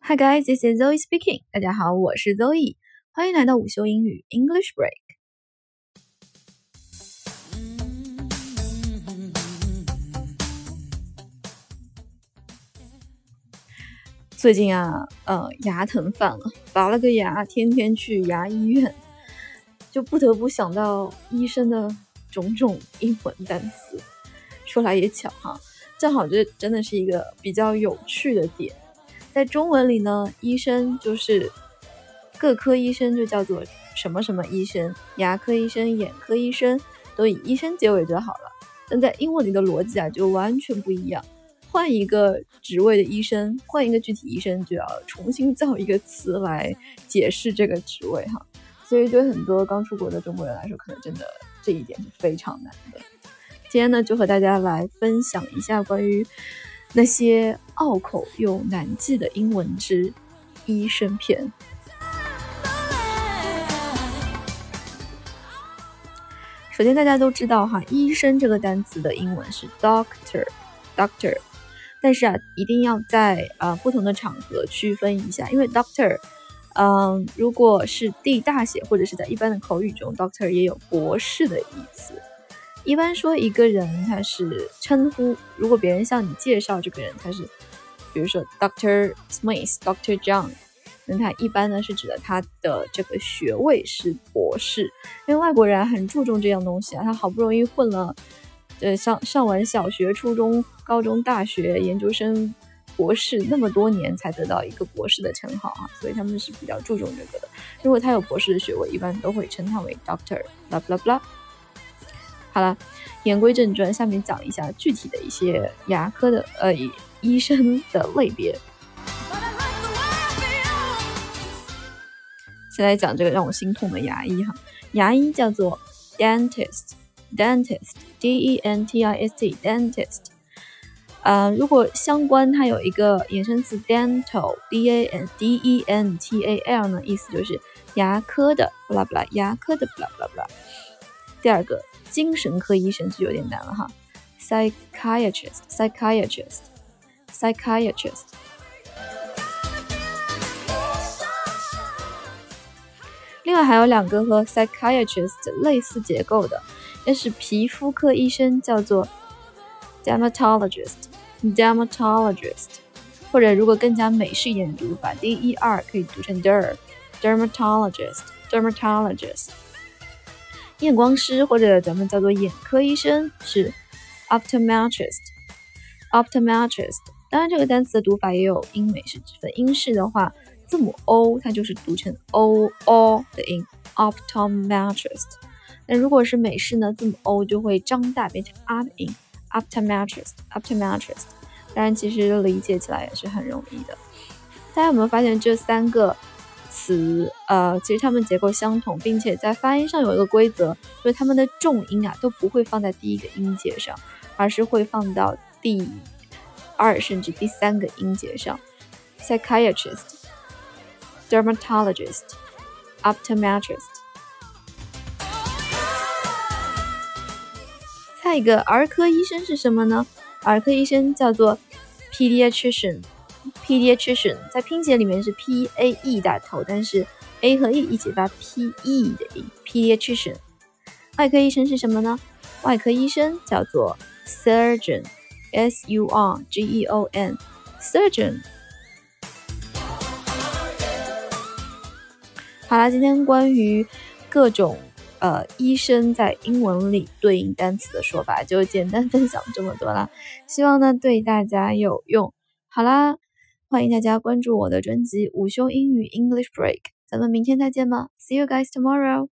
Hi guys, this is Zoe speaking. 大家好，我是 Zoe，欢迎来到午休英语 English Break。最近啊，呃，牙疼犯了，拔了个牙，天天去牙医院，就不得不想到医生的种种英文单词。说来也巧哈，正好这真的是一个比较有趣的点。在中文里呢，医生就是各科医生就叫做什么什么医生，牙科医生、眼科医生都以医生结尾就好了。但在英文里的逻辑啊，就完全不一样。换一个职位的医生，换一个具体医生，就要重新造一个词来解释这个职位哈。所以对很多刚出国的中国人来说，可能真的这一点是非常难的。今天呢，就和大家来分享一下关于。那些拗口又难记的英文之医生篇。首先，大家都知道哈，医生这个单词的英文是 doctor，doctor。但是啊，一定要在啊不同的场合区分一下，因为 doctor，嗯，如果是 D 大写或者是在一般的口语中，doctor 也有博士的意思。一般说一个人他是称呼，如果别人向你介绍这个人，他是，比如说 Doctor Smith、Doctor John，那他一般呢是指的他的这个学位是博士，因为外国人很注重这样东西啊，他好不容易混了，呃上上完小学、初中、高中、大学、研究生、博士那么多年才得到一个博士的称号啊，所以他们是比较注重这个的。如果他有博士的学位，一般都会称他为 Doctor，blah blah blah。好了，言归正传，下面讲一下具体的一些牙科的呃 医生的类别。先来讲这个让我心痛的牙医哈，牙医叫做 dentist，dentist，d e n t i s t，dentist。呃，如果相关它有一个衍生词 dental，d a n d e n t a l 呢，意思就是牙科的，不啦不啦，牙科的不啦不啦不啦。第二个。精神科医生就有点难了哈，psychiatrist，psychiatrist，psychiatrist。另外还有两个和 psychiatrist 类似结构的，那是皮肤科医生，叫做 dermatologist，dermatologist，或者如果更加美式一点读法，d e r 可以读成 der，dermatologist，dermatologist。验光师或者咱们叫做眼科医生是 optometrist，optometrist。当然，这个单词的读法也有英美式之分。英式的话，字母 o 它就是读成 o o 的音，optometrist。那如果是美式呢，字母 o 就会张大变成 r 的音，optometrist，optometrist。当然，其实理解起来也是很容易的。大家有没有发现这三个？词呃，其实它们结构相同，并且在发音上有一个规则，就是它们的重音啊都不会放在第一个音节上，而是会放到第二甚至第三个音节上。psychiatrist、dermatologist、optometrist。下一个儿科医生是什么呢？儿科医生叫做 pediatrician。Pediatrician 在拼写里面是 P A E 打头，但是 A 和 E 一起发 P E 的音。Pediatrician 外科医生是什么呢？外科医生叫做 Surgeon，S U R G E O N，Surgeon。好啦，今天关于各种呃医生在英文里对应单词的说法，就简单分享这么多啦，希望呢对大家有用。好啦。欢迎大家关注我的专辑《午休英语 English Break》，咱们明天再见吧，See you guys tomorrow。